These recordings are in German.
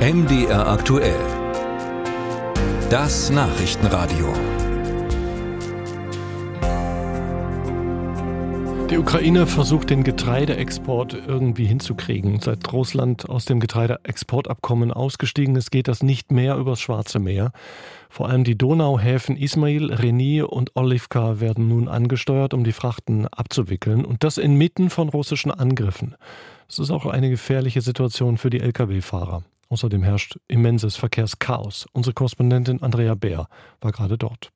MDR aktuell. Das Nachrichtenradio. Die Ukraine versucht den Getreideexport irgendwie hinzukriegen. Seit Russland aus dem Getreideexportabkommen ausgestiegen ist, geht das nicht mehr übers Schwarze Meer. Vor allem die Donauhäfen Ismail, Reni und Olivka werden nun angesteuert, um die Frachten abzuwickeln. Und das inmitten von russischen Angriffen. Das ist auch eine gefährliche Situation für die Lkw-Fahrer. Außerdem herrscht immenses Verkehrschaos. Unsere Korrespondentin Andrea Bär war gerade dort.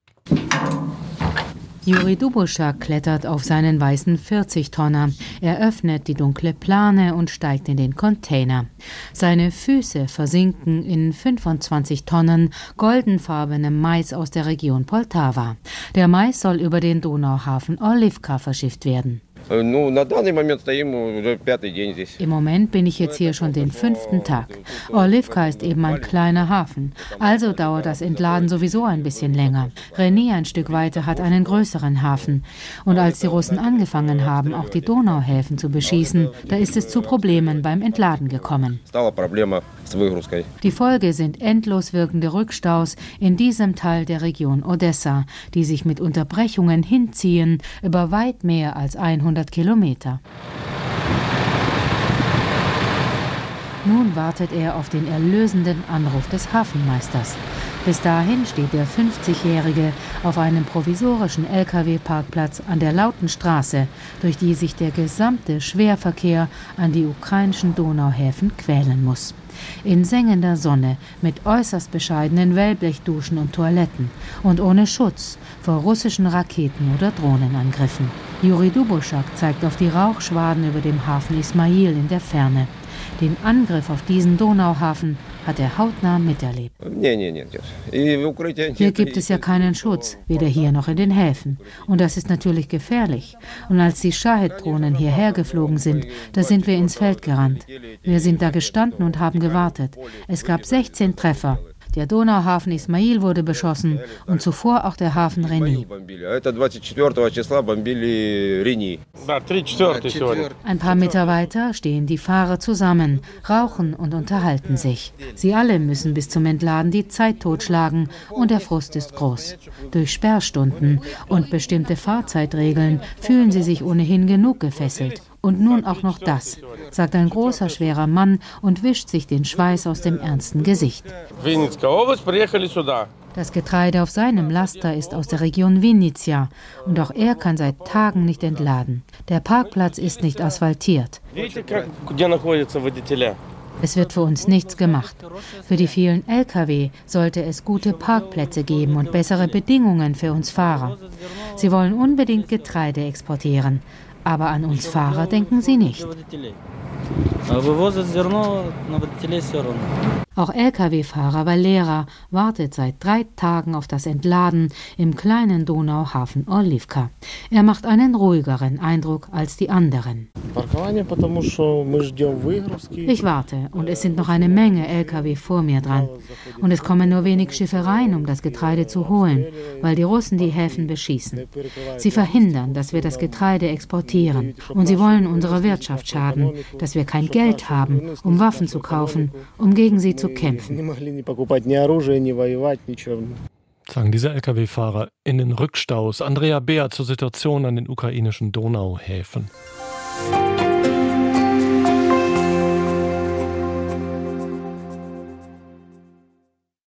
Juri Dubuschak klettert auf seinen weißen 40-Tonner. Er öffnet die dunkle Plane und steigt in den Container. Seine Füße versinken in 25 Tonnen goldenfarbenem Mais aus der Region Poltava. Der Mais soll über den Donauhafen Olivka verschifft werden. Im Moment bin ich jetzt hier schon den fünften Tag. Olivka ist eben ein kleiner Hafen, also dauert das Entladen sowieso ein bisschen länger. René ein Stück weiter hat einen größeren Hafen. Und als die Russen angefangen haben, auch die Donauhäfen zu beschießen, da ist es zu Problemen beim Entladen gekommen. Die Folge sind endlos wirkende Rückstaus in diesem Teil der Region Odessa, die sich mit Unterbrechungen hinziehen über weit mehr als 100 Kilometer. Nun wartet er auf den erlösenden Anruf des Hafenmeisters. Bis dahin steht der 50-Jährige auf einem provisorischen Lkw-Parkplatz an der lauten Straße, durch die sich der gesamte Schwerverkehr an die ukrainischen Donauhäfen quälen muss. In sengender Sonne, mit äußerst bescheidenen Wellblechduschen und Toiletten und ohne Schutz vor russischen Raketen oder Drohnenangriffen. Juri Dubuschak zeigt auf die Rauchschwaden über dem Hafen Ismail in der Ferne. Den Angriff auf diesen Donauhafen hat er hautnah miterlebt. Hier gibt es ja keinen Schutz, weder hier noch in den Häfen. Und das ist natürlich gefährlich. Und als die Shahid-Drohnen hierher geflogen sind, da sind wir ins Feld gerannt. Wir sind da gestanden und haben gewartet. Es gab 16 Treffer. Der Donauhafen Ismail wurde beschossen und zuvor auch der Hafen Reni. Ein paar Meter weiter stehen die Fahrer zusammen, rauchen und unterhalten sich. Sie alle müssen bis zum Entladen die Zeit totschlagen und der Frust ist groß. Durch Sperrstunden und bestimmte Fahrzeitregeln fühlen sie sich ohnehin genug gefesselt. Und nun auch noch das, sagt ein großer, schwerer Mann und wischt sich den Schweiß aus dem ernsten Gesicht. Das Getreide auf seinem Laster ist aus der Region Vinnytsia und auch er kann seit Tagen nicht entladen. Der Parkplatz ist nicht asphaltiert. Es wird für uns nichts gemacht. Für die vielen Lkw sollte es gute Parkplätze geben und bessere Bedingungen für uns Fahrer. Sie wollen unbedingt Getreide exportieren, aber an uns Fahrer denken sie nicht. Auch Lkw-Fahrer Valera wartet seit drei Tagen auf das Entladen im kleinen Donauhafen Olivka. Er macht einen ruhigeren Eindruck als die anderen. Ich warte und es sind noch eine Menge Lkw vor mir dran. Und es kommen nur wenig Schiffe rein, um das Getreide zu holen, weil die Russen die Häfen beschießen. Sie verhindern, dass wir das Getreide exportieren. Und sie wollen unserer Wirtschaft schaden, dass wir kein Geld haben, um Waffen zu kaufen, um gegen sie zu kämpfen. Sagen diese Lkw-Fahrer in den Rückstaus. Andrea Beer zur Situation an den ukrainischen Donauhäfen. life.